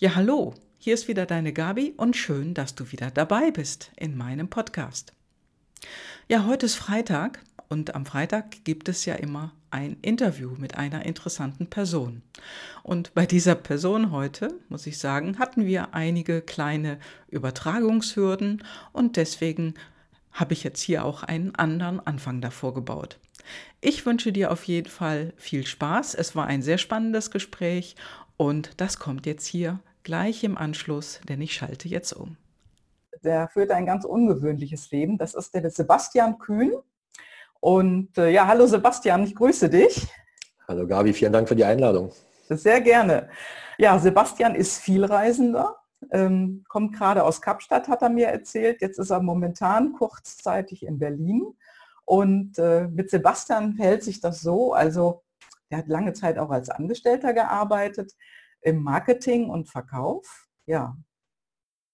Ja, hallo, hier ist wieder deine Gabi und schön, dass du wieder dabei bist in meinem Podcast. Ja, heute ist Freitag und am Freitag gibt es ja immer ein Interview mit einer interessanten Person. Und bei dieser Person heute, muss ich sagen, hatten wir einige kleine Übertragungshürden und deswegen habe ich jetzt hier auch einen anderen Anfang davor gebaut. Ich wünsche dir auf jeden Fall viel Spaß. Es war ein sehr spannendes Gespräch und das kommt jetzt hier gleich im Anschluss, denn ich schalte jetzt um. Der führt ein ganz ungewöhnliches Leben. Das ist der Sebastian Kühn. Und äh, ja, hallo Sebastian, ich grüße dich. Hallo Gabi, vielen Dank für die Einladung. Sehr gerne. Ja, Sebastian ist Vielreisender, ähm, kommt gerade aus Kapstadt, hat er mir erzählt. Jetzt ist er momentan kurzzeitig in Berlin. Und äh, mit Sebastian verhält sich das so, also er hat lange Zeit auch als Angestellter gearbeitet im Marketing und Verkauf. Ja,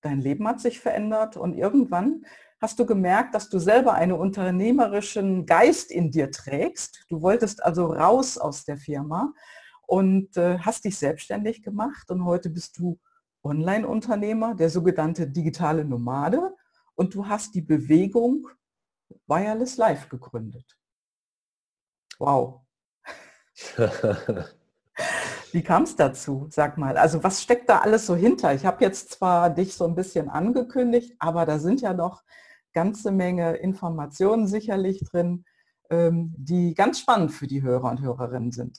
dein Leben hat sich verändert und irgendwann hast du gemerkt, dass du selber einen unternehmerischen Geist in dir trägst. Du wolltest also raus aus der Firma und äh, hast dich selbstständig gemacht und heute bist du Online-Unternehmer, der sogenannte digitale Nomade und du hast die Bewegung Wireless Life gegründet. Wow. Wie kam es dazu? Sag mal, also was steckt da alles so hinter? Ich habe jetzt zwar dich so ein bisschen angekündigt, aber da sind ja noch ganze Menge Informationen sicherlich drin, ähm, die ganz spannend für die Hörer und Hörerinnen sind.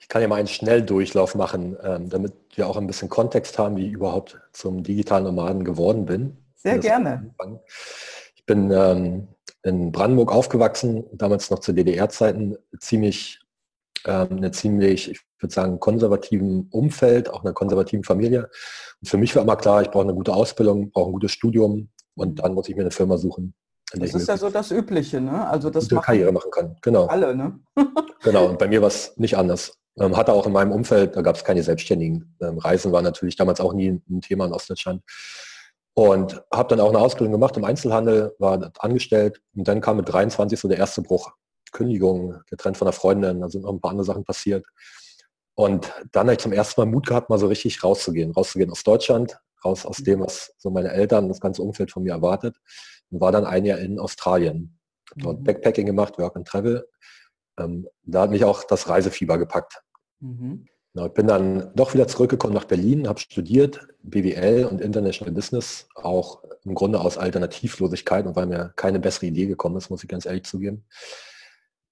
Ich kann ja mal einen Schnelldurchlauf machen, ähm, damit wir auch ein bisschen Kontext haben, wie ich überhaupt zum digitalen Nomaden geworden bin. Sehr gerne. Ich bin ähm, in Brandenburg aufgewachsen, damals noch zu DDR-Zeiten ziemlich ähm, eine ziemlich, ich würde sagen, konservativen Umfeld, auch einer konservativen Familie. Und für mich war immer klar, ich brauche eine gute Ausbildung, brauche ein gutes Studium und dann muss ich mir eine Firma suchen. Das ist ja so das Übliche, ne? Also das machen Karriere machen kann. Genau. Alle, ne? genau. Und bei mir war es nicht anders. Ähm, hatte auch in meinem Umfeld, da gab es keine Selbstständigen. Ähm, Reisen war natürlich damals auch nie ein Thema in Ostdeutschland. Und habe dann auch eine Ausbildung gemacht im Einzelhandel, war angestellt und dann kam mit 23 so der erste Bruch. Kündigung, getrennt von der Freundin, da sind noch ein paar andere Sachen passiert. Und dann habe ich zum ersten Mal Mut gehabt, mal so richtig rauszugehen. Rauszugehen aus Deutschland, raus aus dem, was so meine Eltern, das ganze Umfeld von mir erwartet. Und war dann ein Jahr in Australien. Dort mhm. Backpacking gemacht, Work and Travel. Ähm, da hat mich auch das Reisefieber gepackt. Mhm. Genau, ich bin dann doch wieder zurückgekommen nach Berlin, habe studiert, BWL und International Business, auch im Grunde aus Alternativlosigkeit und weil mir keine bessere Idee gekommen ist, muss ich ganz ehrlich zugeben.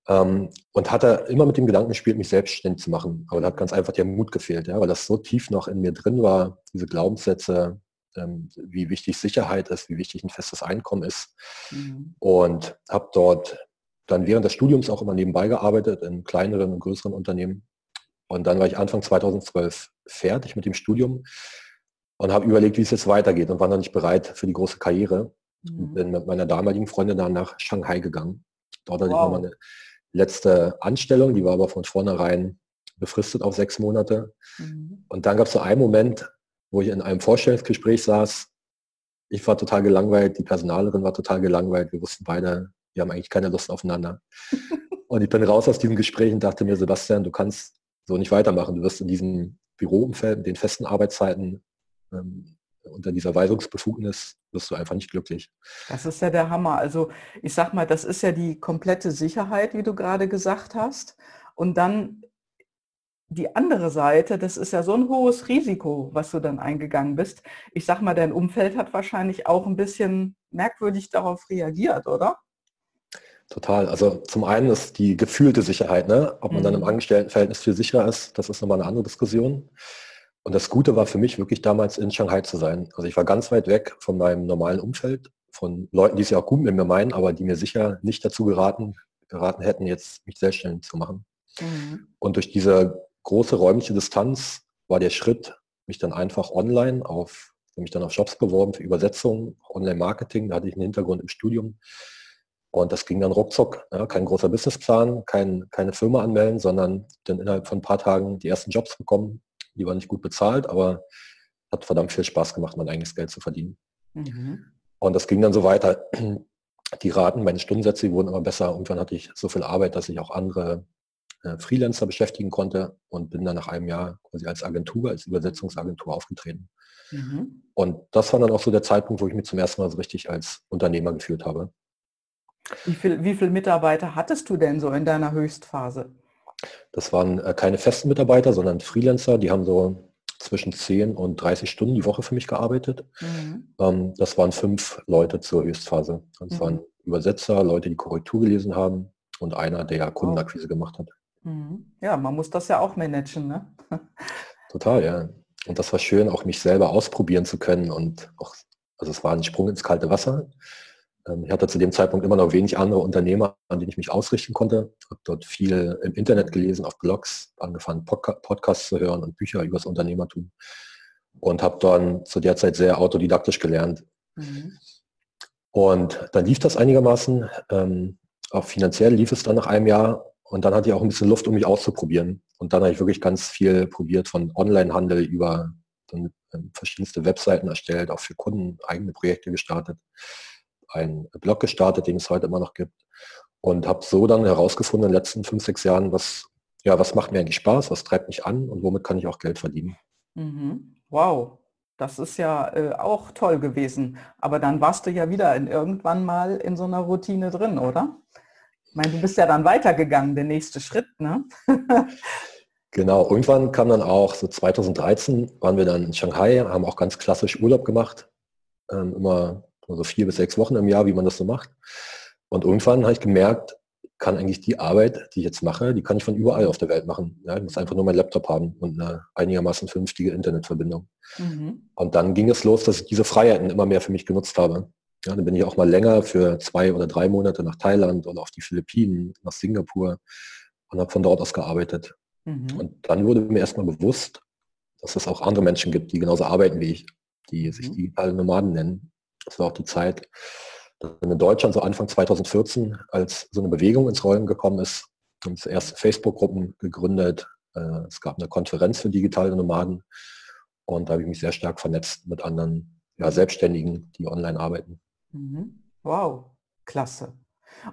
Ähm, und hatte immer mit dem Gedanken gespielt, mich selbstständig zu machen. Aber da hat ganz einfach der Mut gefehlt, ja, weil das so tief noch in mir drin war, diese Glaubenssätze, ähm, wie wichtig Sicherheit ist, wie wichtig ein festes Einkommen ist. Mhm. Und habe dort dann während des Studiums auch immer nebenbei gearbeitet in kleineren und größeren Unternehmen. Und dann war ich Anfang 2012 fertig mit dem Studium und habe überlegt, wie es jetzt weitergeht und war noch nicht bereit für die große Karriere. Mhm. Bin mit meiner damaligen Freundin dann nach Shanghai gegangen. Dort hatte wow. ich nochmal eine letzte Anstellung, die war aber von vornherein befristet auf sechs Monate. Mhm. Und dann gab es so einen Moment, wo ich in einem Vorstellungsgespräch saß. Ich war total gelangweilt, die Personalerin war total gelangweilt. Wir wussten beide, wir haben eigentlich keine Lust aufeinander. und ich bin raus aus diesem Gespräch und dachte mir, Sebastian, du kannst so nicht weitermachen. Du wirst in diesem Büroumfeld, mit den festen Arbeitszeiten, ähm, unter dieser Weisungsbefugnis wirst du einfach nicht glücklich. Das ist ja der Hammer. Also ich sag mal, das ist ja die komplette Sicherheit, wie du gerade gesagt hast. Und dann die andere Seite, das ist ja so ein hohes Risiko, was du dann eingegangen bist. Ich sag mal, dein Umfeld hat wahrscheinlich auch ein bisschen merkwürdig darauf reagiert, oder? Total. Also zum einen ist die gefühlte Sicherheit, ne? ob man mhm. dann im mhm. Angestelltenverhältnis viel sicherer ist, das ist nochmal eine andere Diskussion. Und das Gute war für mich wirklich damals in Shanghai zu sein. Also ich war ganz weit weg von meinem normalen Umfeld, von Leuten, die es ja auch gut mit mir meinen, aber die mir sicher nicht dazu geraten, geraten hätten, jetzt mich selbstständig zu machen. Mhm. Und durch diese große räumliche Distanz war der Schritt, mich dann einfach online auf, mich dann auf Jobs beworben für Übersetzung, Online-Marketing, da hatte ich einen Hintergrund im Studium. Und das ging dann ruckzuck. Ja, kein großer Businessplan, kein, keine Firma anmelden, sondern dann innerhalb von ein paar Tagen die ersten Jobs bekommen, die war nicht gut bezahlt, aber hat verdammt viel Spaß gemacht, mein eigenes Geld zu verdienen. Mhm. Und das ging dann so weiter. Die Raten, meine Stundensätze, die wurden immer besser. Irgendwann hatte ich so viel Arbeit, dass ich auch andere äh, Freelancer beschäftigen konnte und bin dann nach einem Jahr quasi als Agentur, als Übersetzungsagentur aufgetreten. Mhm. Und das war dann auch so der Zeitpunkt, wo ich mich zum ersten Mal so richtig als Unternehmer geführt habe. Wie viele wie viel Mitarbeiter hattest du denn so in deiner Höchstphase? Das waren äh, keine festen Mitarbeiter, sondern Freelancer, die haben so zwischen 10 und 30 Stunden die Woche für mich gearbeitet. Mhm. Ähm, das waren fünf Leute zur Höchstphase. Das mhm. waren Übersetzer, Leute, die Korrektur gelesen haben und einer, der Kundenakquise gemacht hat. Mhm. Ja, man muss das ja auch managen, ne? Total, ja. Und das war schön, auch mich selber ausprobieren zu können und auch, also es war ein Sprung ins kalte Wasser. Ähm, ich hatte zu dem Zeitpunkt immer noch wenig andere Unternehmer, an denen ich mich ausrichten konnte. Ich habe dort viel im Internet gelesen, auf Blogs, angefangen Podcasts zu hören und Bücher über das Unternehmertum und habe dann zu der Zeit sehr autodidaktisch gelernt. Mhm. Und dann lief das einigermaßen. Ähm, auch finanziell lief es dann nach einem Jahr und dann hatte ich auch ein bisschen Luft, um mich auszuprobieren. Und dann habe ich wirklich ganz viel probiert, von Onlinehandel über dann, ähm, verschiedenste Webseiten erstellt, auch für Kunden eigene Projekte gestartet einen Blog gestartet, den es heute immer noch gibt. Und habe so dann herausgefunden in den letzten fünf, sechs Jahren, was, ja, was macht mir eigentlich Spaß, was treibt mich an und womit kann ich auch Geld verdienen. Mhm. Wow, das ist ja äh, auch toll gewesen. Aber dann warst du ja wieder in, irgendwann mal in so einer Routine drin, oder? Ich meine, du bist ja dann weitergegangen, der nächste Schritt, ne? genau, irgendwann kam dann auch, so 2013 waren wir dann in Shanghai, haben auch ganz klassisch Urlaub gemacht. Ähm, immer also vier bis sechs Wochen im Jahr, wie man das so macht. Und irgendwann habe ich gemerkt, kann eigentlich die Arbeit, die ich jetzt mache, die kann ich von überall auf der Welt machen. Ja, ich muss einfach nur meinen Laptop haben und eine einigermaßen vernünftige Internetverbindung. Mhm. Und dann ging es los, dass ich diese Freiheiten immer mehr für mich genutzt habe. Ja, dann bin ich auch mal länger für zwei oder drei Monate nach Thailand oder auf die Philippinen, nach Singapur und habe von dort aus gearbeitet. Mhm. Und dann wurde mir erstmal bewusst, dass es auch andere Menschen gibt, die genauso arbeiten wie ich, die mhm. sich digitale Nomaden nennen das war auch die Zeit, in Deutschland so Anfang 2014, als so eine Bewegung ins Rollen gekommen ist, haben es erste Facebook-Gruppen gegründet. Äh, es gab eine Konferenz für digitale Nomaden und da habe ich mich sehr stark vernetzt mit anderen ja, Selbstständigen, die online arbeiten. Mhm. Wow, klasse.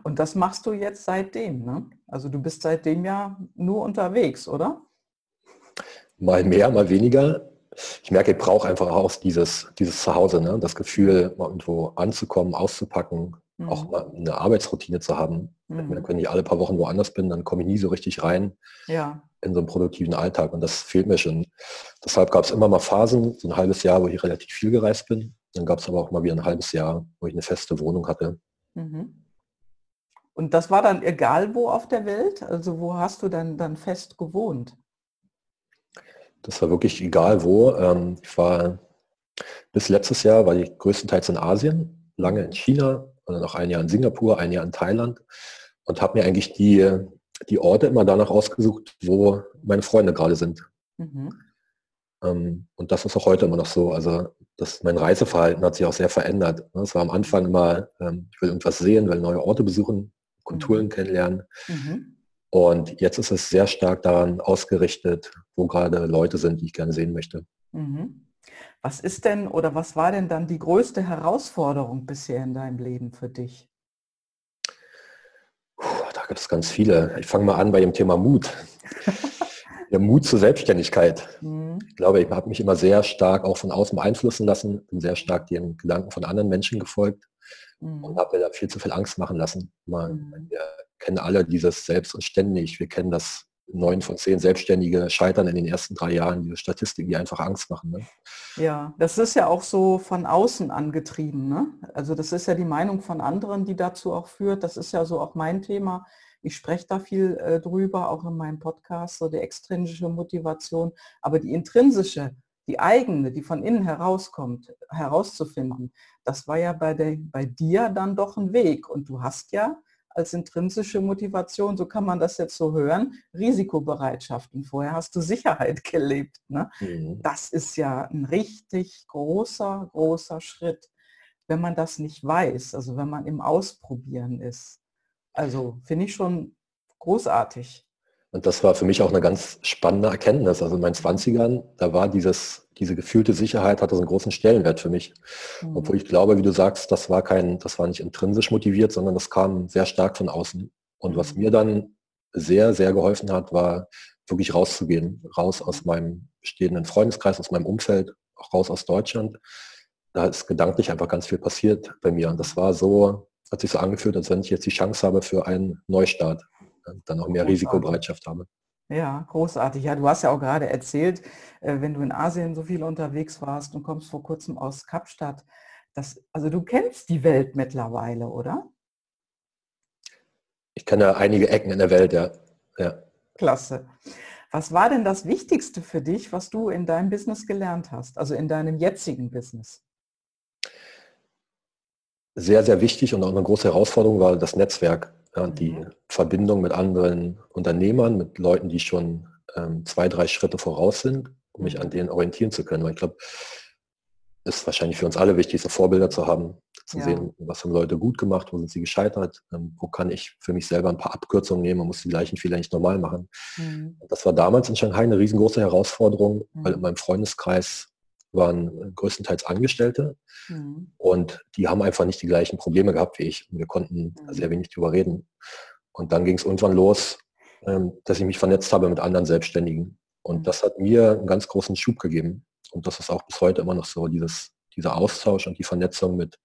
Und das machst du jetzt seitdem, ne? Also du bist seitdem ja nur unterwegs, oder? Mal mehr, mal weniger ich merke, ich brauche einfach auch dieses, dieses Zuhause, ne? das Gefühl, mal irgendwo anzukommen, auszupacken, mhm. auch mal eine Arbeitsroutine zu haben. Mhm. Wenn ich alle paar Wochen woanders bin, dann komme ich nie so richtig rein ja. in so einen produktiven Alltag und das fehlt mir schon. Deshalb gab es immer mal Phasen, so ein halbes Jahr, wo ich relativ viel gereist bin. Dann gab es aber auch mal wieder ein halbes Jahr, wo ich eine feste Wohnung hatte. Mhm. Und das war dann egal wo auf der Welt? Also wo hast du dann, dann fest gewohnt? Das war wirklich egal wo. Ähm, ich war bis letztes Jahr, war ich größtenteils in Asien, lange in China und dann auch ein Jahr in Singapur, ein Jahr in Thailand und habe mir eigentlich die, die Orte immer danach ausgesucht, wo meine Freunde gerade sind. Mhm. Ähm, und das ist auch heute immer noch so. Also das, mein Reiseverhalten hat sich auch sehr verändert. Es war am Anfang immer, ähm, ich will irgendwas sehen, will neue Orte besuchen, Kulturen mhm. kennenlernen. Mhm. Und jetzt ist es sehr stark daran ausgerichtet, wo gerade Leute sind, die ich gerne sehen möchte. Mhm. Was ist denn oder was war denn dann die größte Herausforderung bisher in deinem Leben für dich? Puh, da gibt es ganz viele. Ich fange mal an bei dem Thema Mut. Der Mut zur Selbstständigkeit. Mhm. Ich glaube, ich habe mich immer sehr stark auch von außen beeinflussen lassen, bin sehr stark den Gedanken von anderen Menschen gefolgt mhm. und habe mir da viel zu viel Angst machen lassen. Man, mhm. wir kennen alle dieses Selbst und ständig. Wir kennen das neun von zehn Selbstständige scheitern in den ersten drei Jahren, diese Statistiken, die einfach Angst machen. Ne? Ja, das ist ja auch so von außen angetrieben. Ne? Also das ist ja die Meinung von anderen, die dazu auch führt. Das ist ja so auch mein Thema. Ich spreche da viel äh, drüber, auch in meinem Podcast, so die extrinsische Motivation. Aber die intrinsische, die eigene, die von innen herauskommt, herauszufinden, das war ja bei, der, bei dir dann doch ein Weg. Und du hast ja als intrinsische Motivation, so kann man das jetzt so hören, Risikobereitschaft. Und vorher hast du Sicherheit gelebt. Ne? Mhm. Das ist ja ein richtig großer, großer Schritt, wenn man das nicht weiß, also wenn man im Ausprobieren ist. Also finde ich schon großartig. Und das war für mich auch eine ganz spannende Erkenntnis. Also in meinen 20ern, da war dieses, diese gefühlte Sicherheit, hatte so einen großen Stellenwert für mich. Mhm. Obwohl ich glaube, wie du sagst, das war kein, das war nicht intrinsisch motiviert, sondern das kam sehr stark von außen. Und was mhm. mir dann sehr, sehr geholfen hat, war wirklich rauszugehen, raus aus meinem stehenden Freundeskreis, aus meinem Umfeld, auch raus aus Deutschland. Da ist gedanklich einfach ganz viel passiert bei mir. Und das war so, hat sich so angefühlt, als wenn ich jetzt die Chance habe für einen Neustart, dann auch mehr Risikobereitschaft habe. Ja, großartig. Ja, du hast ja auch gerade erzählt, äh, wenn du in Asien so viel unterwegs warst und kommst vor kurzem aus Kapstadt, das, also du kennst die Welt mittlerweile, oder? Ich kenne einige Ecken in der Welt, ja. ja. Klasse. Was war denn das Wichtigste für dich, was du in deinem Business gelernt hast, also in deinem jetzigen Business? Sehr, sehr wichtig und auch eine große Herausforderung war das Netzwerk, ja, die mhm. Verbindung mit anderen Unternehmern, mit Leuten, die schon ähm, zwei, drei Schritte voraus sind, um mich an mhm. denen orientieren zu können. Weil ich glaube, ist wahrscheinlich für uns alle wichtig, so Vorbilder zu haben, zu ja. sehen, was haben Leute gut gemacht, wo sind sie gescheitert, ähm, wo kann ich für mich selber ein paar Abkürzungen nehmen, man muss die gleichen Fehler nicht normal machen. Mhm. Das war damals in Shanghai eine riesengroße Herausforderung, mhm. weil in meinem Freundeskreis waren größtenteils Angestellte mhm. und die haben einfach nicht die gleichen Probleme gehabt wie ich. Wir konnten mhm. sehr wenig darüber reden. Und dann ging es irgendwann los, ähm, dass ich mich vernetzt habe mit anderen Selbstständigen. Und mhm. das hat mir einen ganz großen Schub gegeben. Und das ist auch bis heute immer noch so, dieses, dieser Austausch und die Vernetzung mit,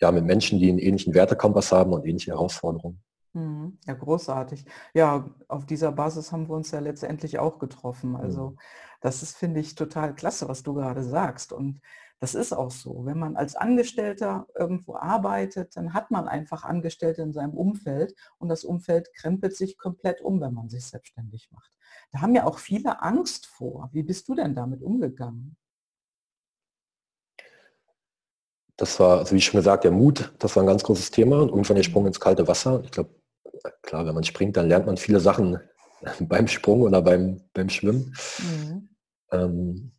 ja, mit Menschen, die einen ähnlichen Wertekompass haben und ähnliche Herausforderungen. Mhm. Ja, großartig. Ja, auf dieser Basis haben wir uns ja letztendlich auch getroffen. Also mhm. Das ist, finde ich, total klasse, was du gerade sagst. Und das ist auch so. Wenn man als Angestellter irgendwo arbeitet, dann hat man einfach Angestellte in seinem Umfeld und das Umfeld krempelt sich komplett um, wenn man sich selbstständig macht. Da haben ja auch viele Angst vor. Wie bist du denn damit umgegangen? Das war, also wie schon gesagt, der Mut, das war ein ganz großes Thema und irgendwann der Sprung ins kalte Wasser. Ich glaube, klar, wenn man springt, dann lernt man viele Sachen beim Sprung oder beim, beim Schwimmen. Mhm. Ähm,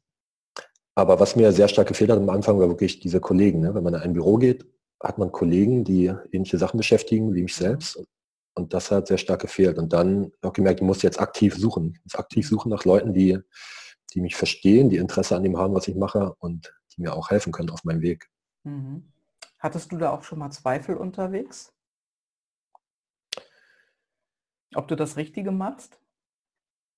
aber was mir sehr stark gefehlt hat am Anfang, war wirklich diese Kollegen. Ne? Wenn man in ein Büro geht, hat man Kollegen, die ähnliche Sachen beschäftigen wie mich selbst. Und das hat sehr stark gefehlt. Und dann auch gemerkt, ich muss jetzt aktiv suchen. Jetzt aktiv suchen nach Leuten, die, die mich verstehen, die Interesse an dem haben, was ich mache und die mir auch helfen können auf meinem Weg. Mhm. Hattest du da auch schon mal Zweifel unterwegs? Ob du das Richtige machst?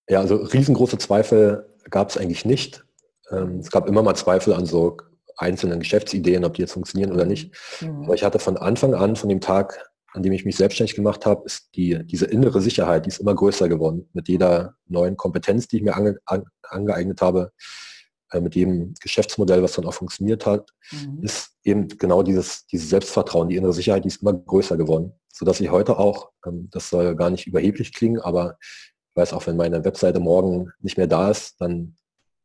Ja, also riesengroße Zweifel gab es eigentlich nicht. Ähm, es gab immer mal Zweifel an so einzelnen Geschäftsideen, ob die jetzt funktionieren oder nicht. Mhm. Aber ich hatte von Anfang an, von dem Tag, an dem ich mich selbstständig gemacht habe, ist die, diese innere Sicherheit, die ist immer größer geworden. Mit jeder neuen Kompetenz, die ich mir ange, an, angeeignet habe, äh, mit jedem Geschäftsmodell, was dann auch funktioniert hat, mhm. ist eben genau dieses, dieses Selbstvertrauen, die innere Sicherheit, die ist immer größer geworden. Sodass ich heute auch, ähm, das soll gar nicht überheblich klingen, aber weiß auch, wenn meine Webseite morgen nicht mehr da ist, dann,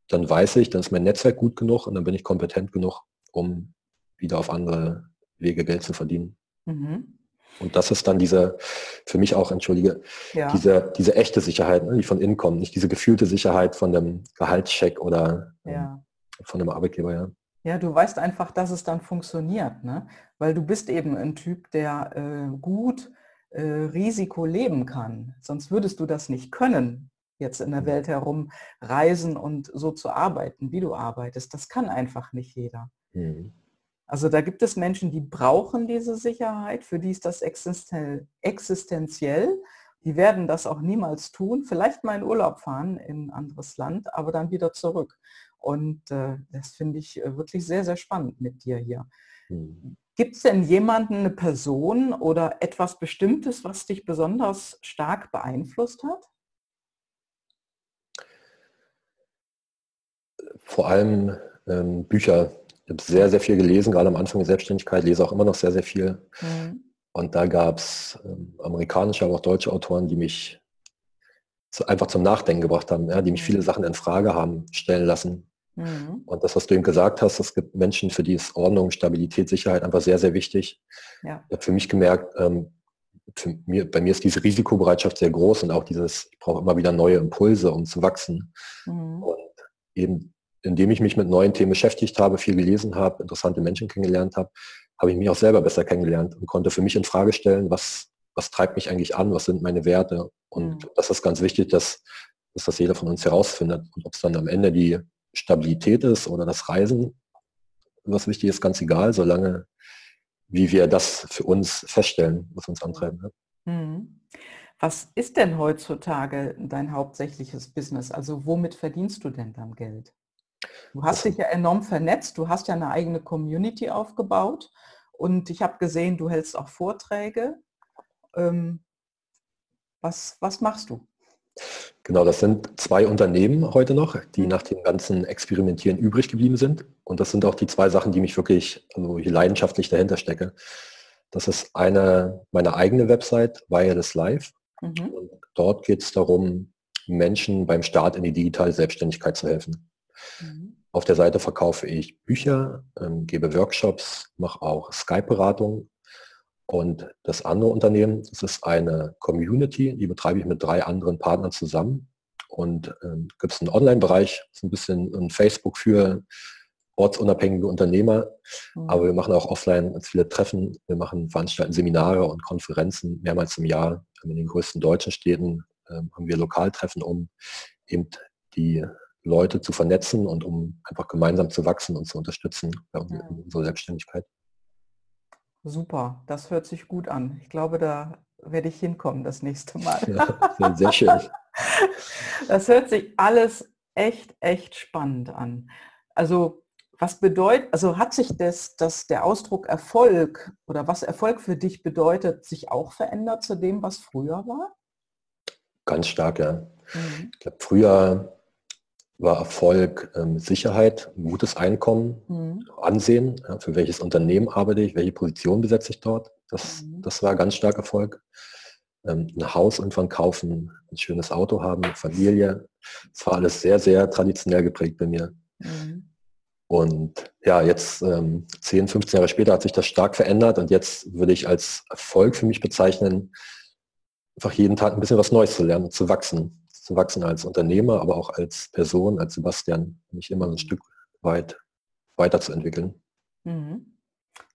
dann weiß ich, dann ist mein Netzwerk gut genug und dann bin ich kompetent genug, um wieder auf andere Wege Geld zu verdienen. Mhm. Und das ist dann diese, für mich auch, entschuldige, ja. diese, diese echte Sicherheit, ne, die von innen kommt, nicht diese gefühlte Sicherheit von dem Gehaltscheck oder ja. ähm, von dem Arbeitgeber, ja. Ja, du weißt einfach, dass es dann funktioniert, ne? weil du bist eben ein Typ, der äh, gut äh, Risiko leben kann. Sonst würdest du das nicht können, jetzt in der mhm. Welt herum reisen und so zu arbeiten, wie du arbeitest. Das kann einfach nicht jeder. Mhm. Also da gibt es Menschen, die brauchen diese Sicherheit, für die ist das existenziell. Die werden das auch niemals tun, vielleicht mal in Urlaub fahren in ein anderes Land, aber dann wieder zurück. Und äh, das finde ich äh, wirklich sehr, sehr spannend mit dir hier. Mhm. Gibt es denn jemanden, eine Person oder etwas Bestimmtes, was dich besonders stark beeinflusst hat? Vor allem ähm, Bücher, ich habe sehr, sehr viel gelesen, gerade am Anfang der Selbstständigkeit, lese auch immer noch sehr, sehr viel. Mhm. Und da gab es ähm, amerikanische, aber auch deutsche Autoren, die mich zu, einfach zum Nachdenken gebracht haben, ja, die mich viele mhm. Sachen in Frage haben stellen lassen. Mhm. Und das, was du eben gesagt hast, es gibt Menschen, für die ist Ordnung, Stabilität, Sicherheit einfach sehr, sehr wichtig. Ja. Ich habe für mich gemerkt, ähm, für mir, bei mir ist diese Risikobereitschaft sehr groß und auch dieses, ich brauche immer wieder neue Impulse, um zu wachsen. Mhm. Und eben indem ich mich mit neuen Themen beschäftigt habe, viel gelesen habe, interessante Menschen kennengelernt habe, habe ich mich auch selber besser kennengelernt und konnte für mich in Frage stellen, was, was treibt mich eigentlich an, was sind meine Werte. Und mhm. das ist ganz wichtig, dass, dass das jeder von uns herausfindet. Und ob es dann am Ende die Stabilität ist oder das Reisen, was wichtig ist, ganz egal, solange wie wir das für uns feststellen, was uns antreiben. Mhm. Was ist denn heutzutage dein hauptsächliches Business? Also womit verdienst du denn dann Geld? Du hast dich ja enorm vernetzt, du hast ja eine eigene Community aufgebaut und ich habe gesehen, du hältst auch Vorträge. Ähm, was, was machst du? Genau, das sind zwei Unternehmen heute noch, die nach dem ganzen Experimentieren übrig geblieben sind. Und das sind auch die zwei Sachen, die mich wirklich, also hier leidenschaftlich dahinter stecke. Das ist eine, meine eigene Website, Wireless Live. Mhm. Und dort geht es darum, Menschen beim Start in die digitale Selbstständigkeit zu helfen. Mhm. Auf der Seite verkaufe ich Bücher, ähm, gebe Workshops, mache auch Skype-Beratung. Und das andere Unternehmen, das ist eine Community, die betreibe ich mit drei anderen Partnern zusammen. Und ähm, gibt es einen Online-Bereich, so ein bisschen ein Facebook für ortsunabhängige Unternehmer. Mhm. Aber wir machen auch offline ganz viele Treffen. Wir machen veranstalten Seminare und Konferenzen mehrmals im Jahr. In den größten deutschen Städten äh, haben wir Lokaltreffen, um eben die Leute zu vernetzen und um einfach gemeinsam zu wachsen und zu unterstützen bei unserer Selbstständigkeit. Super, das hört sich gut an. Ich glaube, da werde ich hinkommen das nächste Mal. Ja, sehr schön. Das hört sich alles echt, echt spannend an. Also was bedeutet, also hat sich das, das der Ausdruck Erfolg oder was Erfolg für dich bedeutet, sich auch verändert zu dem, was früher war? Ganz stark, ja. Mhm. Ich glaube, früher war Erfolg ähm, Sicherheit, gutes Einkommen, mhm. Ansehen, ja, für welches Unternehmen arbeite ich, welche Position besetze ich dort. Das, mhm. das war ganz stark Erfolg. Ähm, ein Haus irgendwann kaufen, ein schönes Auto haben, Familie. Das war alles sehr, sehr traditionell geprägt bei mir. Mhm. Und ja, jetzt ähm, 10, 15 Jahre später hat sich das stark verändert und jetzt würde ich als Erfolg für mich bezeichnen, einfach jeden Tag ein bisschen was Neues zu lernen, zu wachsen zu wachsen als Unternehmer, aber auch als Person, als Sebastian, mich immer ein Stück weit weiterzuentwickeln. Mhm.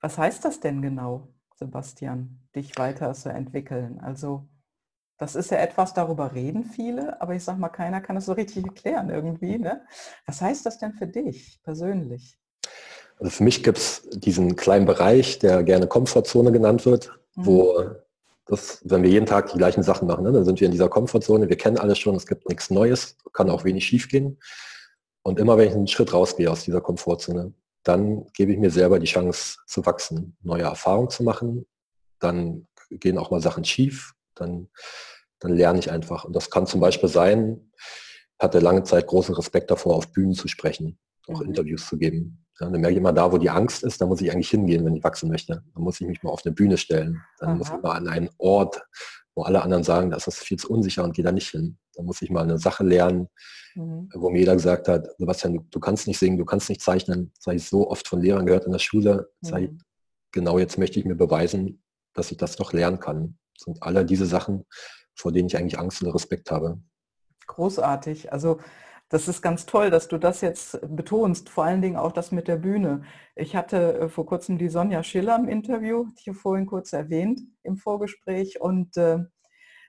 Was heißt das denn genau, Sebastian, dich weiter zu entwickeln? Also das ist ja etwas, darüber reden viele, aber ich sag mal, keiner kann es so richtig erklären irgendwie. Ne? Was heißt das denn für dich persönlich? Also für mich gibt es diesen kleinen Bereich, der gerne Komfortzone genannt wird, mhm. wo das, wenn wir jeden Tag die gleichen Sachen machen, ne, dann sind wir in dieser Komfortzone, wir kennen alles schon, es gibt nichts Neues, kann auch wenig schief gehen. Und immer wenn ich einen Schritt rausgehe aus dieser Komfortzone, dann gebe ich mir selber die Chance zu wachsen, neue Erfahrungen zu machen. Dann gehen auch mal Sachen schief, dann, dann lerne ich einfach. Und das kann zum Beispiel sein, hatte lange Zeit großen Respekt davor, auf Bühnen zu sprechen, auch mhm. Interviews zu geben. Ja, dann merke ich immer, da wo die Angst ist, da muss ich eigentlich hingehen, wenn ich wachsen möchte. Dann muss ich mich mal auf eine Bühne stellen. Dann Aha. muss ich mal an einen Ort, wo alle anderen sagen, das ist viel zu unsicher und gehe da nicht hin. Dann muss ich mal eine Sache lernen, mhm. wo mir jeder gesagt hat, Sebastian, du, du, kannst nicht singen, du kannst nicht zeichnen. Das habe ich so oft von Lehrern gehört in der Schule. Mhm. Ich, genau jetzt möchte ich mir beweisen, dass ich das doch lernen kann. Das sind alle diese Sachen, vor denen ich eigentlich Angst und Respekt habe. Großartig. Also das ist ganz toll, dass du das jetzt betonst, vor allen Dingen auch das mit der Bühne. Ich hatte äh, vor kurzem die Sonja Schiller im Interview, die ich vorhin kurz erwähnt im Vorgespräch und äh,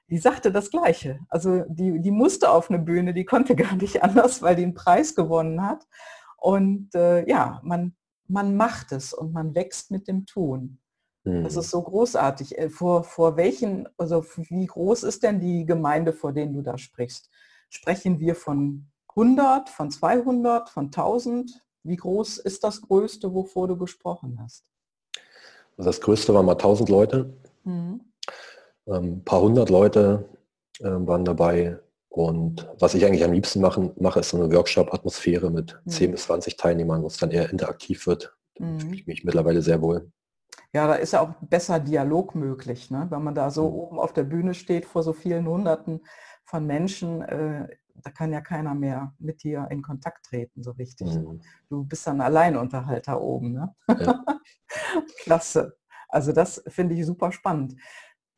die sagte das Gleiche. Also die, die musste auf eine Bühne, die konnte gar nicht anders, weil die einen Preis gewonnen hat. Und äh, ja, man, man macht es und man wächst mit dem Tun. Das mhm. ist so großartig. Äh, vor, vor welchen, also wie groß ist denn die Gemeinde, vor denen du da sprichst? Sprechen wir von 100, von 200, von 1000? Wie groß ist das Größte, wovor du gesprochen hast? Also das Größte waren mal 1000 Leute. Mhm. Ähm, ein paar hundert Leute äh, waren dabei. Und was ich eigentlich am liebsten machen, mache, ist so eine Workshop-Atmosphäre mit mhm. 10 bis 20 Teilnehmern, wo es dann eher interaktiv wird. Mhm. fühle ich mich mittlerweile sehr wohl. Ja, da ist ja auch besser Dialog möglich, ne? wenn man da so mhm. oben auf der Bühne steht vor so vielen Hunderten von Menschen. Äh, da kann ja keiner mehr mit dir in Kontakt treten, so richtig. Mhm. Du bist dann Alleinunterhalter oben. Ne? Ja. Klasse. Also das finde ich super spannend.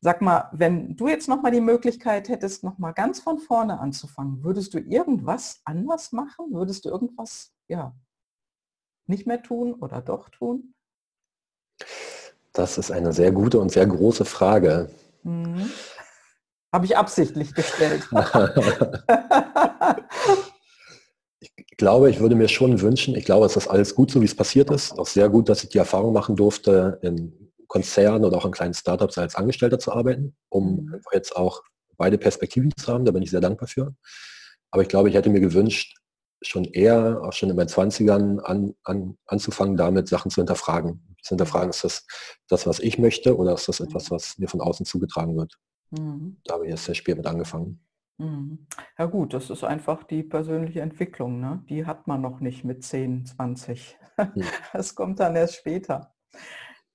Sag mal, wenn du jetzt nochmal die Möglichkeit hättest, nochmal ganz von vorne anzufangen, würdest du irgendwas anders machen? Würdest du irgendwas, ja, nicht mehr tun oder doch tun? Das ist eine sehr gute und sehr große Frage. Mhm. Habe ich absichtlich gestellt. ich glaube, ich würde mir schon wünschen, ich glaube, es ist alles gut, so wie es passiert ist. Auch sehr gut, dass ich die Erfahrung machen durfte, in Konzernen oder auch in kleinen Startups als Angestellter zu arbeiten, um mhm. jetzt auch beide Perspektiven zu haben, da bin ich sehr dankbar für. Aber ich glaube, ich hätte mir gewünscht, schon eher, auch schon in meinen 20ern an, an, anzufangen, damit Sachen zu hinterfragen. Zu hinterfragen, ist das das, was ich möchte oder ist das etwas, was mir von außen zugetragen wird? Mhm. Da habe ich jetzt sehr spät mit angefangen. Mhm. Ja gut, das ist einfach die persönliche Entwicklung. Ne? Die hat man noch nicht mit 10, 20. Mhm. Das kommt dann erst später.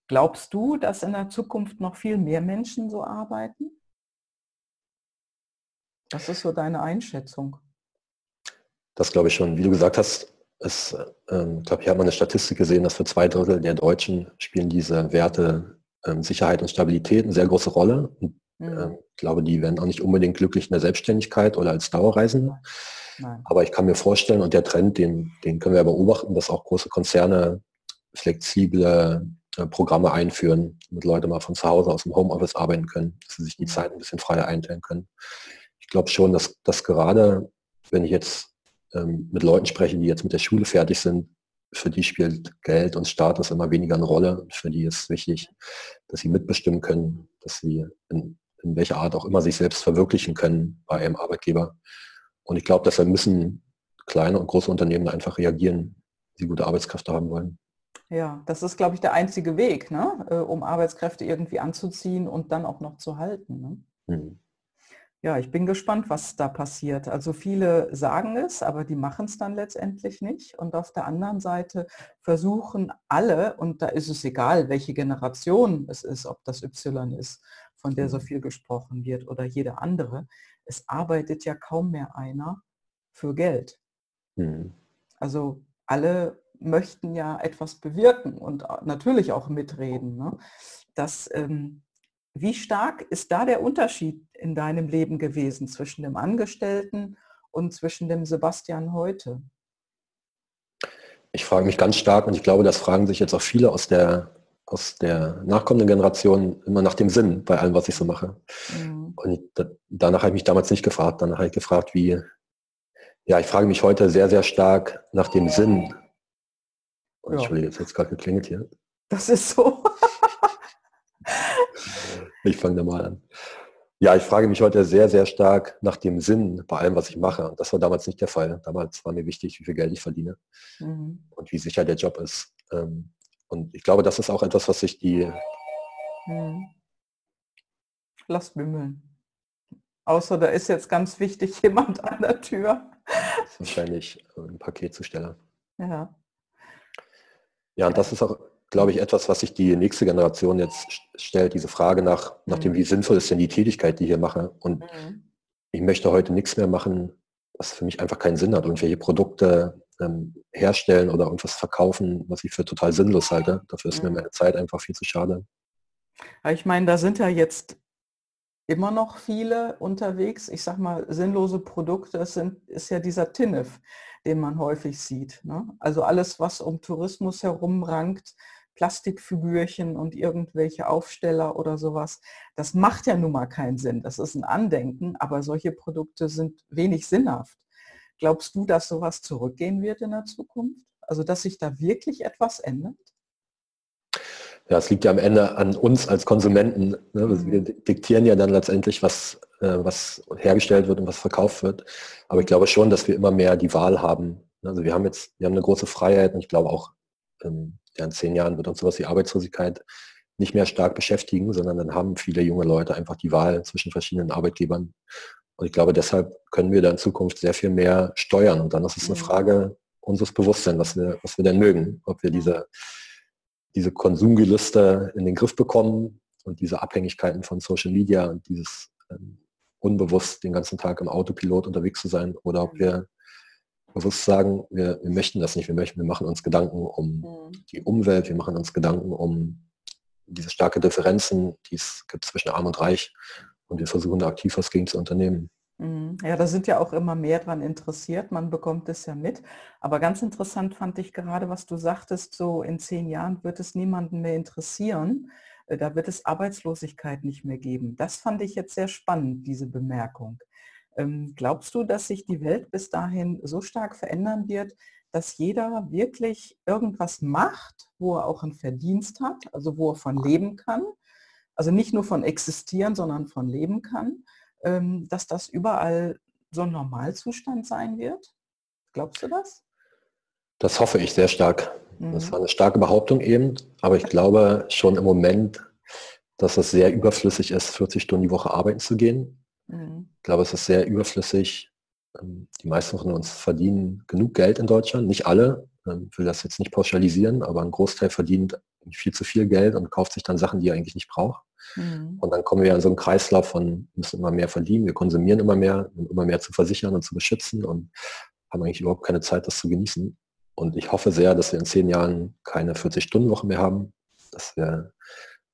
Glaubst du, dass in der Zukunft noch viel mehr Menschen so arbeiten? Was ist so deine Einschätzung? Das glaube ich schon. Wie du gesagt hast, es, ähm, glaube ich, habe mal eine Statistik gesehen, dass für zwei Drittel der Deutschen spielen diese Werte ähm, Sicherheit und Stabilität eine sehr große Rolle. Und, mhm. ähm, ich glaube, die werden auch nicht unbedingt glücklich in der Selbstständigkeit oder als Dauerreisende. Nein. Aber ich kann mir vorstellen, und der Trend, den, den können wir beobachten, dass auch große Konzerne flexible äh, Programme einführen, damit Leute mal von zu Hause aus dem Homeoffice arbeiten können, dass sie sich die mhm. Zeit ein bisschen freier einteilen können. Ich glaube schon, dass, dass gerade, wenn ich jetzt ähm, mit Leuten spreche, die jetzt mit der Schule fertig sind, für die spielt Geld und Status immer weniger eine Rolle. Für die ist wichtig, dass sie mitbestimmen können, dass sie in, in welcher Art auch immer sich selbst verwirklichen können bei einem Arbeitgeber. Und ich glaube, deshalb müssen kleine und große Unternehmen einfach reagieren, die gute Arbeitskräfte haben wollen. Ja, das ist, glaube ich, der einzige Weg, ne? Äh, um Arbeitskräfte irgendwie anzuziehen und dann auch noch zu halten. Ne? Mhm. Ja, ich bin gespannt, was da passiert. Also viele sagen es, aber die machen es dann letztendlich nicht. Und auf der anderen Seite versuchen alle, und da ist es egal, welche Generation es ist, ob das Y ist, von der so mhm. viel gesprochen wird, oder jede andere, es arbeitet ja kaum mehr einer für Geld. Mhm. Also alle möchten ja etwas bewirken und natürlich auch mitreden. Ne? Das, ähm, wie stark ist da der Unterschied in deinem Leben gewesen zwischen dem Angestellten und zwischen dem Sebastian heute? Ich frage mich ganz stark und ich glaube, das fragen sich jetzt auch viele aus der, aus der nachkommenden Generation immer nach dem Sinn bei allem, was ich so mache. Mhm. Und da, danach habe ich mich damals nicht gefragt. Danach habe ich gefragt, wie, ja, ich frage mich heute sehr, sehr stark nach dem Sinn. Oh, ja. Entschuldige, jetzt hat es gerade geklingelt hier. Das ist so. ich fange da mal an. Ja, ich frage mich heute sehr, sehr stark nach dem Sinn bei allem, was ich mache. Und das war damals nicht der Fall. Damals war mir wichtig, wie viel Geld ich verdiene mhm. und wie sicher der Job ist. Ähm, und ich glaube, das ist auch etwas, was sich die... Mhm. Lass bimmeln. Außer da ist jetzt ganz wichtig jemand an der Tür. Wahrscheinlich ein Paketzusteller. Ja. Ja, und das ist auch glaube ich, etwas, was sich die nächste Generation jetzt stellt, diese Frage nach, nach dem, wie sinnvoll ist denn die Tätigkeit, die ich hier mache. Und mhm. ich möchte heute nichts mehr machen, was für mich einfach keinen Sinn hat. Irgendwelche Produkte ähm, herstellen oder irgendwas verkaufen, was ich für total sinnlos halte. Dafür ist mhm. mir meine Zeit einfach viel zu schade. Ich meine, da sind ja jetzt immer noch viele unterwegs. Ich sag mal, sinnlose Produkte sind, ist ja dieser TINF, den man häufig sieht. Ne? Also alles, was um Tourismus herumrankt, Plastikfigürchen und irgendwelche Aufsteller oder sowas. Das macht ja nun mal keinen Sinn. Das ist ein Andenken, aber solche Produkte sind wenig sinnhaft. Glaubst du, dass sowas zurückgehen wird in der Zukunft? Also dass sich da wirklich etwas ändert? Ja, es liegt ja am Ende an uns als Konsumenten. Ne? Wir mhm. diktieren ja dann letztendlich, was, äh, was hergestellt wird und was verkauft wird. Aber ich glaube schon, dass wir immer mehr die Wahl haben. Also wir haben jetzt, wir haben eine große Freiheit und ich glaube auch, ähm, ja, in zehn Jahren wird uns sowas wie Arbeitslosigkeit nicht mehr stark beschäftigen, sondern dann haben viele junge Leute einfach die Wahl zwischen verschiedenen Arbeitgebern. Und ich glaube, deshalb können wir da in Zukunft sehr viel mehr steuern. Und dann ist es eine mhm. Frage unseres Bewusstseins, was wir, was wir denn mögen. Ob wir diese, diese Konsumgelüste in den Griff bekommen und diese Abhängigkeiten von Social Media und dieses ähm, unbewusst den ganzen Tag im Autopilot unterwegs zu sein oder ob wir bewusst sagen, wir, wir möchten das nicht, wir möchten, wir machen uns Gedanken um mhm. die Umwelt, wir machen uns Gedanken um diese starke Differenzen, die es gibt zwischen Arm und Reich und wir versuchen da aktiv was gegen zu unternehmen. Mhm. Ja, da sind ja auch immer mehr dran interessiert, man bekommt es ja mit. Aber ganz interessant fand ich gerade, was du sagtest, so in zehn Jahren wird es niemanden mehr interessieren. Äh, da wird es Arbeitslosigkeit nicht mehr geben. Das fand ich jetzt sehr spannend, diese Bemerkung. Ähm, glaubst du, dass sich die Welt bis dahin so stark verändern wird, dass jeder wirklich irgendwas macht, wo er auch einen Verdienst hat, also wo er von leben kann? Also nicht nur von existieren, sondern von leben kann. ähm, dass das überall so ein Normalzustand sein wird? Glaubst du das? Das hoffe ich sehr stark. Mhm. Das war eine starke Behauptung eben, aber ich glaube schon im Moment, dass es sehr überflüssig ist, 40 Stunden die Woche arbeiten zu gehen. Mhm. Ich glaube, es ist sehr überflüssig. Ähm, die meisten von uns verdienen genug Geld in Deutschland, nicht alle. Ähm, ich will das jetzt nicht pauschalisieren, aber ein Großteil verdient viel zu viel Geld und kauft sich dann Sachen, die er eigentlich nicht braucht. Mhm. Und dann kommen wir in so einen Kreislauf von, müssen immer mehr verdienen, wir konsumieren immer mehr, um immer mehr zu versichern und zu beschützen und haben eigentlich überhaupt keine Zeit, das zu genießen. Und ich hoffe sehr, dass wir in zehn Jahren keine 40-Stunden-Woche mehr haben, dass wir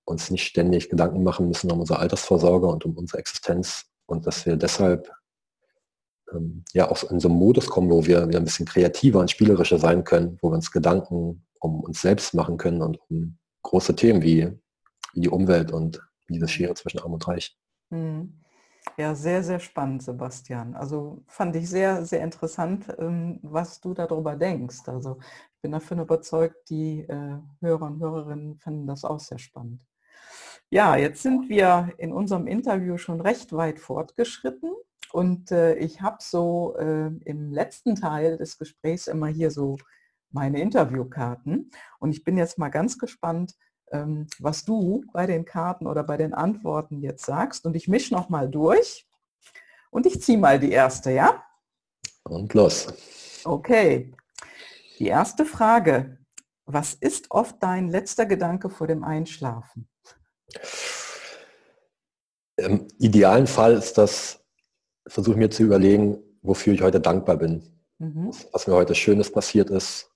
uns nicht ständig Gedanken machen müssen um unsere Altersvorsorge und um unsere Existenz und dass wir deshalb ähm, ja auch in so einen Modus kommen, wo wir, wir ein bisschen kreativer und spielerischer sein können, wo wir uns Gedanken um uns selbst machen können und um große Themen wie, wie die Umwelt und diese Schere zwischen Arm und Reich. Mhm. Ja, sehr, sehr spannend, Sebastian. Also fand ich sehr, sehr interessant, ähm, was du darüber denkst. Also ich bin davon überzeugt, die äh, Hörer und Hörerinnen finden das auch sehr spannend. Ja, jetzt sind wir in unserem Interview schon recht weit fortgeschritten und äh, ich habe so äh, im letzten Teil des Gesprächs immer hier so meine Interviewkarten und ich bin jetzt mal ganz gespannt, ähm, was du bei den Karten oder bei den Antworten jetzt sagst. Und ich mische noch mal durch und ich ziehe mal die erste, ja? Und los. Okay. Die erste Frage. Was ist oft dein letzter Gedanke vor dem Einschlafen? Im idealen Fall ist das, versuche mir zu überlegen, wofür ich heute dankbar bin. Mhm. Was mir heute Schönes passiert ist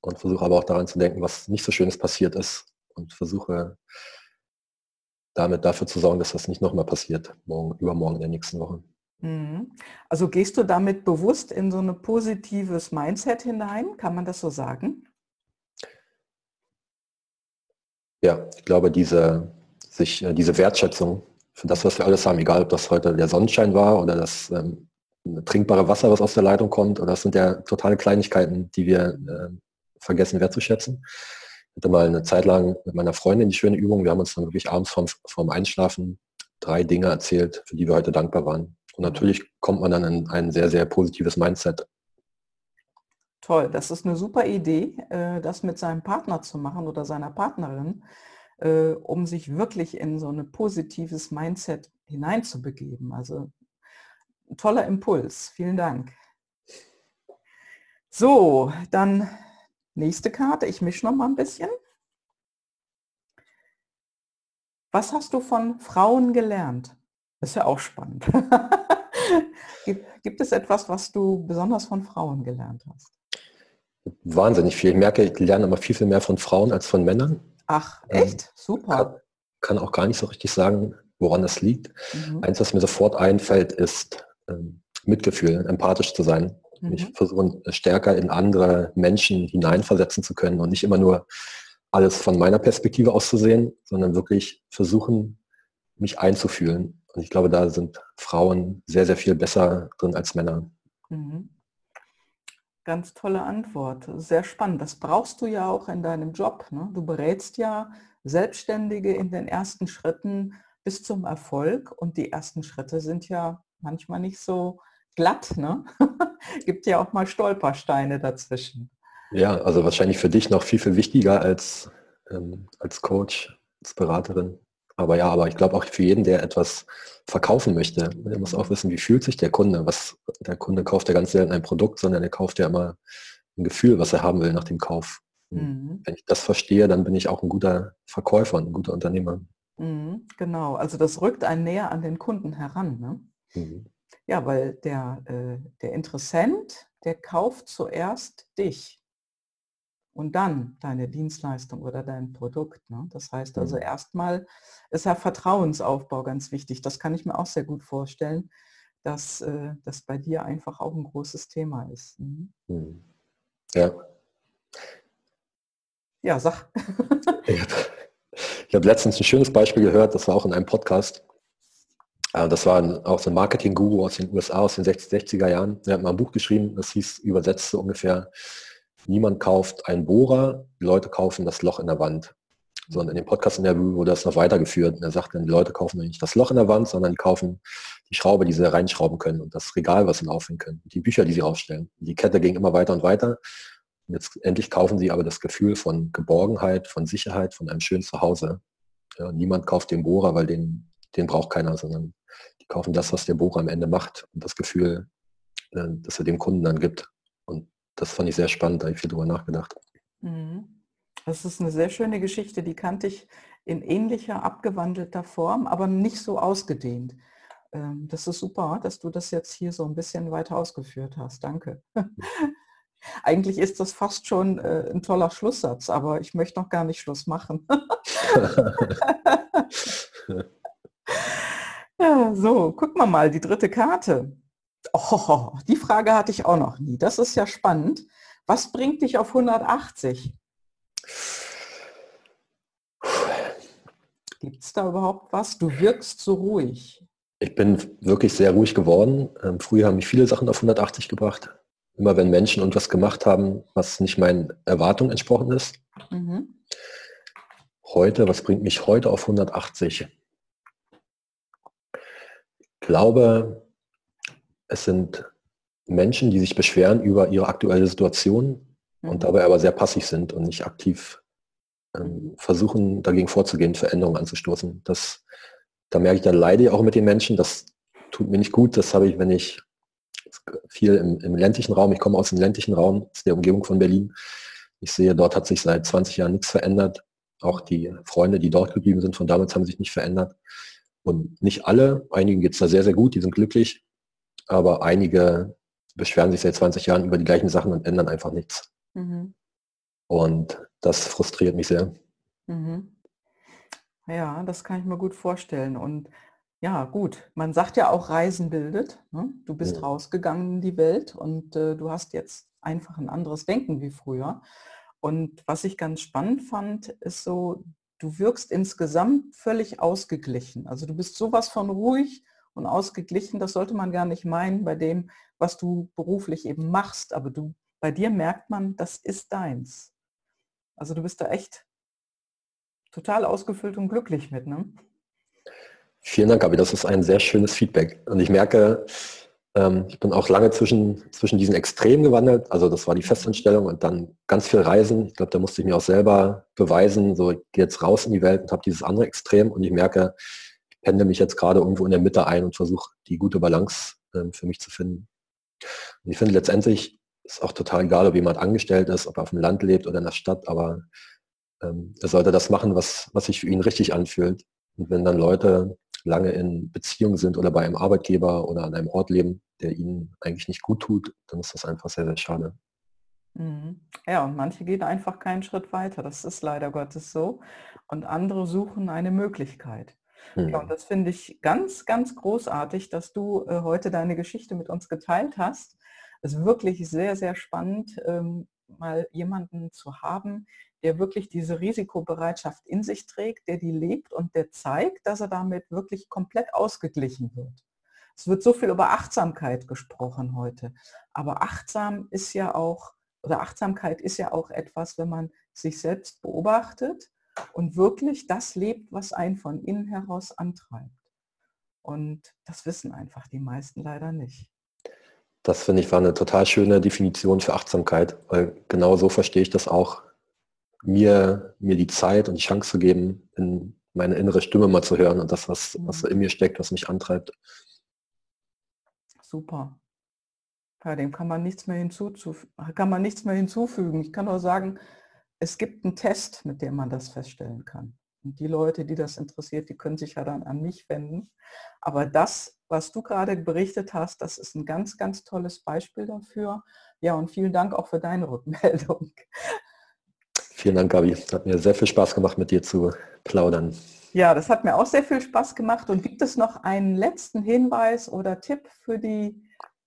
und versuche aber auch daran zu denken, was nicht so Schönes passiert ist und versuche damit dafür zu sorgen, dass das nicht nochmal passiert, morgen, übermorgen in der nächsten Woche. Mhm. Also gehst du damit bewusst in so ein positives Mindset hinein? Kann man das so sagen? Ja, ich glaube, diese, sich, äh, diese Wertschätzung für das, was wir alles haben, egal ob das heute der Sonnenschein war oder das ähm, trinkbare Wasser, was aus der Leitung kommt, oder das sind ja totale Kleinigkeiten, die wir äh, vergessen wertzuschätzen hatte mal eine Zeit lang mit meiner Freundin die schöne Übung. Wir haben uns dann wirklich abends vorm, vorm Einschlafen drei Dinge erzählt, für die wir heute dankbar waren. Und natürlich kommt man dann in ein sehr, sehr positives Mindset. Toll, das ist eine super Idee, äh, das mit seinem Partner zu machen oder seiner Partnerin, äh, um sich wirklich in so ein positives Mindset hineinzubegeben. Also toller Impuls. Vielen Dank. So, dann Nächste Karte, ich mische noch mal ein bisschen. Was hast du von Frauen gelernt? Das ist ja auch spannend. gibt, gibt es etwas, was du besonders von Frauen gelernt hast? Wahnsinnig viel. Ich merke, ich lerne immer viel, viel mehr von Frauen als von Männern. Ach, ähm, echt? Ähm, Super. Kann, kann, auch gar nicht so richtig sagen, woran das liegt. Mhm. Eins, was mir sofort einfällt, ist ähm, Mitgefühl, empathisch zu sein. Mhm. Ich versuche stärker in andere Menschen hineinversetzen zu können und nicht immer nur alles von meiner Perspektive aus zu sehen, sondern wirklich versuchen, mich einzufühlen. Und ich glaube, da sind Frauen sehr, sehr viel besser drin als Männer. Mhm. Ganz tolle Antwort. Sehr spannend. Das brauchst du ja auch in deinem Job. Ne? Du berätst ja Selbstständige in den ersten Schritten bis zum Erfolg. Und die ersten Schritte sind ja manchmal nicht so glatt, ne? Gibt ja auch mal Stolpersteine dazwischen. Ja, also wahrscheinlich für dich noch viel, viel wichtiger als, ähm, als Coach, als Beraterin. Aber ja, aber ich glaube auch für jeden, der etwas verkaufen möchte, der muss auch wissen, wie fühlt sich der Kunde. Was, der Kunde kauft ja ganz selten ein Produkt, sondern er kauft ja immer ein Gefühl, was er haben will nach dem Kauf. Mhm. Wenn ich das verstehe, dann bin ich auch ein guter Verkäufer, ein guter Unternehmer. Mhm, genau, also das rückt einen näher an den Kunden heran. Ne? Mhm. Ja, weil der, äh, der Interessent, der kauft zuerst dich und dann deine Dienstleistung oder dein Produkt. Ne? Das heißt also mhm. erstmal ist ja Vertrauensaufbau ganz wichtig. Das kann ich mir auch sehr gut vorstellen, dass äh, das bei dir einfach auch ein großes Thema ist. Mhm. mhm. Ja. Ja, sag. ich habe hab letztens ein schönes Beispiel gehört, das war auch in einem Podcast. Äh, das war auch so ein Marketing-Guru aus den USA aus den 60er Jahren. Er hat mal ein Buch geschrieben, das hieß übersetzt so ungefähr, niemand kauft einen Bohrer, die Leute kaufen das Loch in der Wand. So, und in dem Podcast-Interview wurde das noch weitergeführt. Und er sagt dann, die Leute kaufen nicht das Loch in der Wand, sondern die kaufen die Schraube, die sie reinschrauben können und das Regal, was sie aufhängen können, die Bücher, die sie rausstellen. Die Kette ging immer weiter und weiter. Und jetzt endlich kaufen sie aber das Gefühl von Geborgenheit, von Sicherheit, von einem schönen Zuhause. Ja, niemand kauft den Bohrer, weil den, den braucht keiner, sondern kaufen das, was der Bohrer am Ende macht und das Gefühl, äh, das er dem Kunden dann gibt. Und das fand ich sehr spannend, da habe ich viel drüber nachgedacht. Mhm. Das ist eine sehr schöne Geschichte, die kannte ich in ähnlicher, abgewandelter Form, aber nicht so ausgedehnt. Ähm, das ist super, dass du das jetzt hier so ein bisschen weiter ausgeführt hast. Danke. Eigentlich ist das fast schon äh, ein toller Schlusssatz, aber ich möchte noch gar nicht Schluss machen. so, gucken wir mal, die dritte Karte. Oh, die Frage hatte ich auch noch nie. Das ist ja spannend. Was bringt dich auf 180? Gibt es da überhaupt was? Du wirkst so ruhig. Ich bin wirklich sehr ruhig geworden. Ähm, früher haben mich viele Sachen auf 180 gebracht. Immer wenn Menschen irgendwas gemacht haben, was nicht meinen Erwartungen entsprochen ist. Mhm. Heute, was bringt mich heute auf 180? Ich glaube, es sind Menschen, die sich beschweren über ihre aktuelle Situation mhm. und dabei aber sehr passiv sind und nicht aktiv ähm, versuchen, dagegen vorzugehen, Veränderungen anzustoßen. Das, da merke ich, da leide ich auch mit den Menschen. Das tut mir nicht gut. Das habe ich, wenn ich viel im, im ländlichen Raum, ich komme aus dem ländlichen Raum, aus der Umgebung von Berlin. Ich sehe, dort hat sich seit 20 Jahren nichts verändert. Auch die Freunde, die dort geblieben sind von damals, haben sich nicht verändert. Und nicht alle, einigen geht es da sehr, sehr gut, die sind glücklich, aber einige beschweren sich seit 20 Jahren über die gleichen Sachen und ändern einfach nichts. Mhm. Und das frustriert mich sehr. Mhm. Ja, das kann ich mir gut vorstellen. Und ja, gut, man sagt ja auch, Reisen bildet. Ne? Du bist ja. rausgegangen in die Welt und äh, du hast jetzt einfach ein anderes Denken wie früher. Und was ich ganz spannend fand, ist so, du wirkst insgesamt völlig ausgeglichen. Also du bist sowas von ruhig und ausgeglichen, das sollte man gar nicht meinen bei dem, was du beruflich eben machst. Aber du, bei dir merkt man, das ist deins. Also du bist da echt total ausgefüllt und glücklich mit, ne? Vielen Dank, Gabi. Das ist ein sehr schönes Feedback. Und ich merke, ähm, ich bin auch lange zwischen, zwischen diesen Extremen gewandelt. Also das war die Festanstellung und dann ganz viel Reisen. Ich glaube, da musste ich mir auch selber beweisen, so ich gehe jetzt raus in die Welt und habe dieses andere Extrem und ich merke, ich pendle mich jetzt gerade irgendwo in der Mitte ein und versuche die gute Balance ähm, für mich zu finden. Und ich finde letztendlich ist auch total egal, ob jemand angestellt ist, ob er auf dem Land lebt oder in der Stadt, aber ähm, er sollte das machen, was, was sich für ihn richtig anfühlt. Und wenn dann Leute lange in Beziehung sind oder bei einem Arbeitgeber oder an einem Ort leben, der ihnen eigentlich nicht gut tut, dann ist das einfach sehr, sehr schade. Mhm. Ja, und manche gehen einfach keinen Schritt weiter. Das ist leider Gottes so. Und andere suchen eine Möglichkeit. Mhm. Ja, und das finde ich ganz, ganz großartig, dass du äh, heute deine Geschichte mit uns geteilt hast. Es ist wirklich sehr, sehr spannend, ähm, mal jemanden zu haben, der wirklich diese Risikobereitschaft in sich trägt, der die lebt und der zeigt, dass er damit wirklich komplett ausgeglichen wird. Es wird so viel über Achtsamkeit gesprochen heute, aber achtsam ist ja auch, oder Achtsamkeit ist ja auch etwas, wenn man sich selbst beobachtet und wirklich das lebt, was einen von innen heraus antreibt. Und das wissen einfach die meisten leider nicht. Das finde ich war eine total schöne Definition für Achtsamkeit, weil genau so verstehe ich das auch, mir, mir die Zeit und die Chance zu geben, in meine innere Stimme mal zu hören und das, was, was mhm. in mir steckt, was mich antreibt. Super. Ja, dem kann man nichts mehr kann man nichts mehr hinzufügen. Ich kann nur sagen, es gibt einen Test, mit dem man das feststellen kann. Und die Leute, die das interessiert, die können sich ja dann an mich wenden. Aber das, was du gerade berichtet hast, das ist ein ganz, ganz tolles Beispiel dafür. Ja, und vielen Dank auch für deine Rückmeldung. Vielen Dank, Gabi. Hat mir sehr viel Spaß gemacht, mit dir zu plaudern. Ja, das hat mir auch sehr viel Spaß gemacht. Und gibt es noch einen letzten Hinweis oder Tipp für die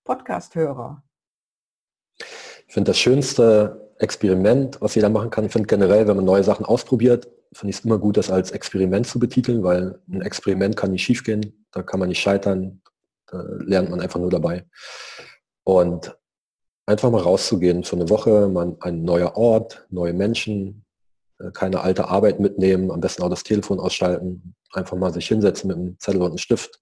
Podcast-Hörer? Ich finde das schönste Experiment, was jeder machen kann, ich finde generell, wenn man neue Sachen ausprobiert, finde ich es immer gut, das als Experiment zu betiteln, weil ein Experiment kann nicht schiefgehen, da kann man nicht scheitern, da lernt man einfach nur dabei. Und einfach mal rauszugehen für eine Woche, man ein neuer Ort, neue Menschen, äh, keine alte Arbeit mitnehmen, am besten auch das Telefon ausschalten, einfach mal sich hinsetzen mit einem Zettel und einem Stift,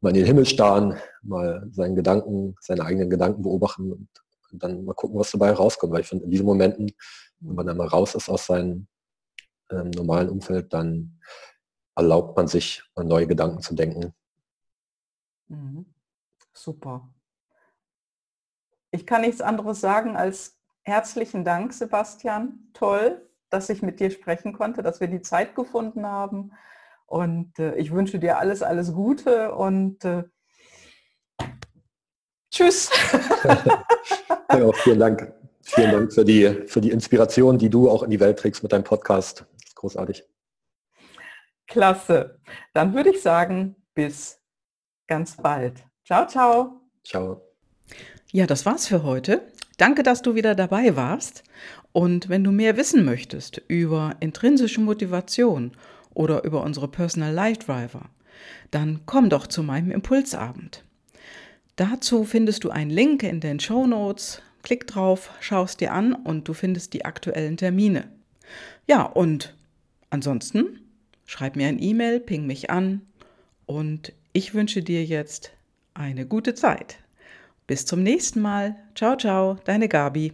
mal in den Himmel starren, mal seinen Gedanken, seine eigenen Gedanken beobachten und, dann mal gucken, was dabei rauskommt. Weil ich finde, in diesen Momenten, wenn man dann mal raus ist aus seinem ähm, normalen Umfeld, dann erlaubt man sich, neue Gedanken zu denken. Mhm. Super. Ich kann nichts anderes sagen als herzlichen Dank, Sebastian. Toll, dass ich mit dir sprechen konnte, dass wir die Zeit gefunden haben. Und äh, ich wünsche dir alles, alles Gute und äh, tschüss. ja, vielen Dank. Vielen Dank für die, für die Inspiration, die du auch in die Welt trägst mit deinem Podcast. Das ist großartig. Klasse. Dann würde ich sagen, bis ganz bald. Ciao, ciao. Ciao. Ja, das war's für heute. Danke, dass du wieder dabei warst. Und wenn du mehr wissen möchtest über intrinsische Motivation oder über unsere Personal Life Driver, dann komm doch zu meinem Impulsabend. Dazu findest du einen Link in den Show Notes. Klick drauf, schaust dir an und du findest die aktuellen Termine. Ja, und ansonsten schreib mir ein E-Mail, ping mich an und ich wünsche dir jetzt eine gute Zeit. Bis zum nächsten Mal. Ciao, ciao, deine Gabi.